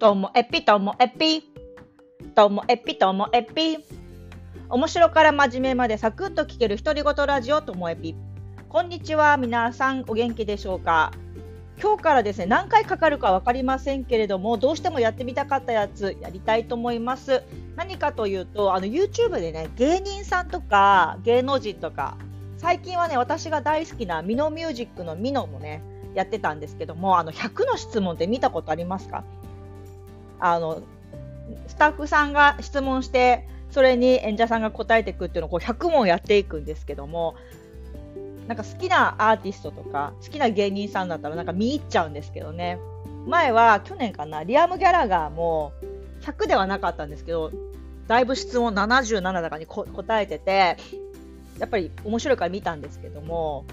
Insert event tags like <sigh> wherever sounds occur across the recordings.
ともえぴともえぴ。ともえぴともえぴ。面白から真面目までサクッと聞ける独り言ラジオともえぴ。こんにちは。皆さんお元気でしょうか？今日からですね、何回かかるか分かりませんけれども、どうしてもやってみたかったやつやりたいと思います。何かというと、あの YouTube でね、芸人さんとか芸能人とか、最近はね、私が大好きなミノミュージックのミノもね、やってたんですけども、あの100の質問って見たことありますか？あのスタッフさんが質問してそれに演者さんが答えていくっていうのをこう100問やっていくんですけどもなんか好きなアーティストとか好きな芸人さんだったらなんか見入っちゃうんですけどね。前は去年かなリアム・ギャラガーも100ではなかったんですけどだいぶ質問77だかに答えててやっぱり面白いから見たんですけども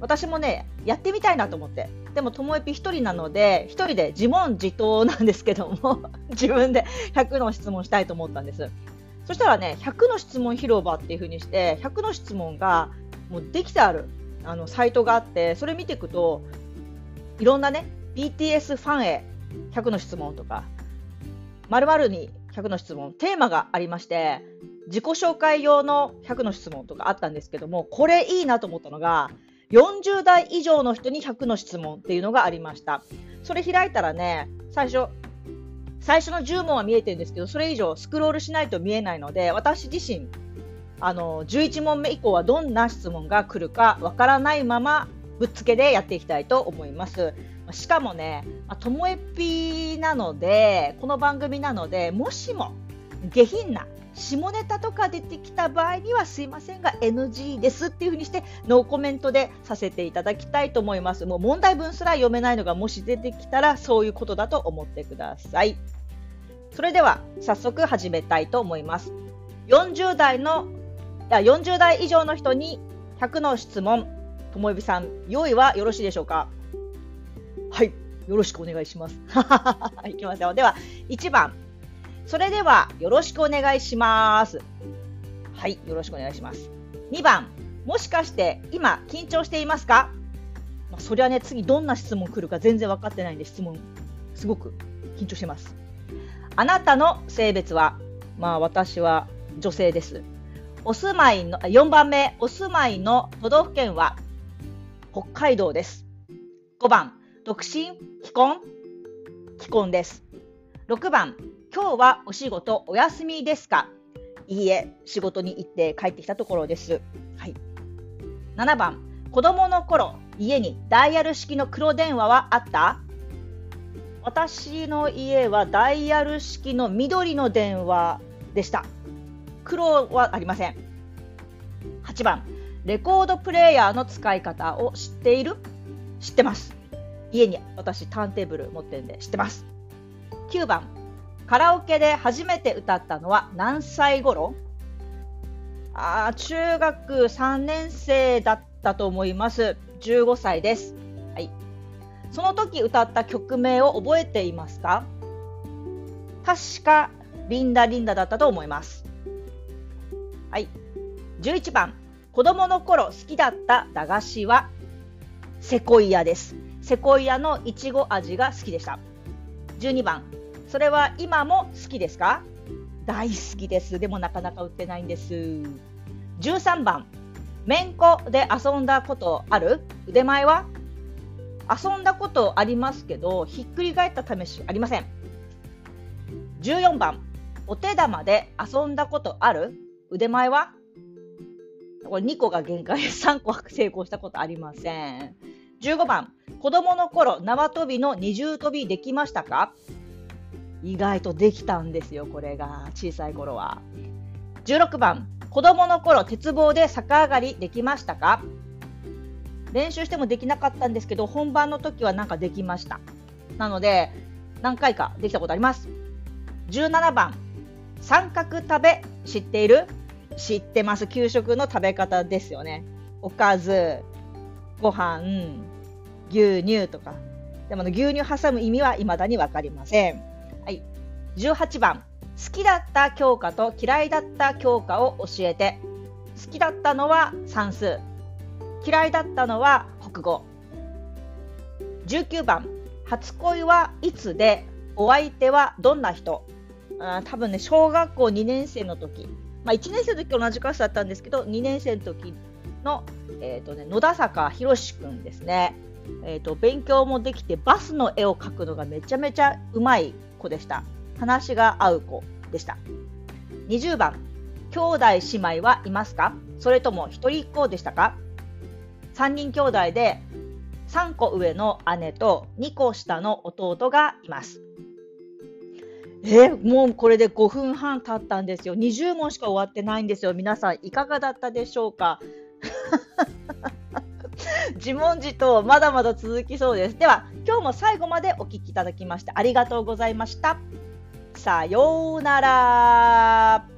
私もねやってみたいなと思って。でもともえぴ1人なので1人で自問自答なんですけども <laughs> 自分で100の質問したいと思ったんです。そしたらね100の質問広場っていう風にして100の質問がもうできてあるあのサイトがあってそれ見ていくといろんなね BTS ファンへ100の質問とか〇〇に100の質問テーマがありまして自己紹介用の100の質問とかあったんですけどもこれいいなと思ったのが40代以上の人に100の質問っていうのがありました。それ開いたらね、最初、最初の10問は見えてるんですけど、それ以上スクロールしないと見えないので、私自身、あの、11問目以降はどんな質問が来るかわからないまま、ぶっつけでやっていきたいと思います。しかもね、ともえぴなので、この番組なので、もしも下品な下ネタとか出てきた場合にはすいませんが NG ですっていうふうにしてノーコメントでさせていただきたいと思います。もう問題文すら読めないのがもし出てきたらそういうことだと思ってください。それでは早速始めたいと思います。40代のいや40代以上の人に100の質問、ともえびさん、用意はよろしいでしょうか？はい、よろしくお願いします。<laughs> いきますよ。では、1番、それではよろしくお願いします。はい、よろしくお願いします。2番、もしかして今緊張していますか？まあ、そりゃね、次どんな質問来るか全然分かってないんで質問すごく緊張してます。あなたの性別は？まあ私は女性です。お住まいの、4番目、お住まいの都道府県は？北海道です。5番、独身、既婚、既婚です。6番、今日はお仕事お休みですか？いいえ、仕事に行って帰ってきたところです。はい。7番、子供の頃、家にダイヤル式の黒電話はあった？私の家はダイヤル式の緑の電話でした。黒はありません。8番、レコードプレーヤーの使い方を知っている？知ってます。家に私ターンテーブル持ってるんで知ってます。9番、カラオケで初めて歌ったのは何歳頃？あ中学3年生だったと思います。15歳です。はい。その時歌った曲名を覚えていますか？確かリンダリンダだったと思います。はい。11番。子供の頃好きだった駄菓子は？セコイアです。セコイアのいちご味が好きでした。12番。それは今も好きですか？大好きです。でもなかなか売ってないんです。13番、めんこで遊んだことある？腕前は？遊んだことありますけど、ひっくり返った試しありません。14番、お手玉で遊んだことある？腕前は？これ2個が限界。<laughs> で3個は成功したことありません。15番、子供の頃縄跳びの二重跳びできましたか？意外とできたんですよ、これが小さい頃は。16番、子供の頃鉄棒で逆上がりできましたか？練習してもできなかったんですけど、本番の時はなんかできました。なので、何回かできたことあります。17番、三角食べ知っている？知ってます。給食の食べ方ですよね。おかず、ご飯、牛乳とか。でも牛乳挟む意味は未だに分かりません。18番。好きだった教科と嫌いだった教科を教えて。好きだったのは算数。嫌いだったのは国語。19番。初恋はいつで？お相手はどんな人？あ多分ね、小学校2年生の時、まあ、1年生の時同じクラスだったんですけど、2年生の時の、えーとね、野田坂宏君ですね。えーと、勉強もできてバスの絵を描くのがめちゃめちゃうまい子でした。話が合う子でした。20番、兄弟姉妹はいますか？それとも一人っ子でしたか ?3 人兄弟で3個上の姉と2個下の弟がいます。えもうこれで5分半経ったんですよ。20問しか終わってないんですよ。皆さんいかがだったでしょうか？<laughs> 自問自答まだまだ続きそうです。では今日も最後までお聞きいただきましてありがとうございました。さようなら。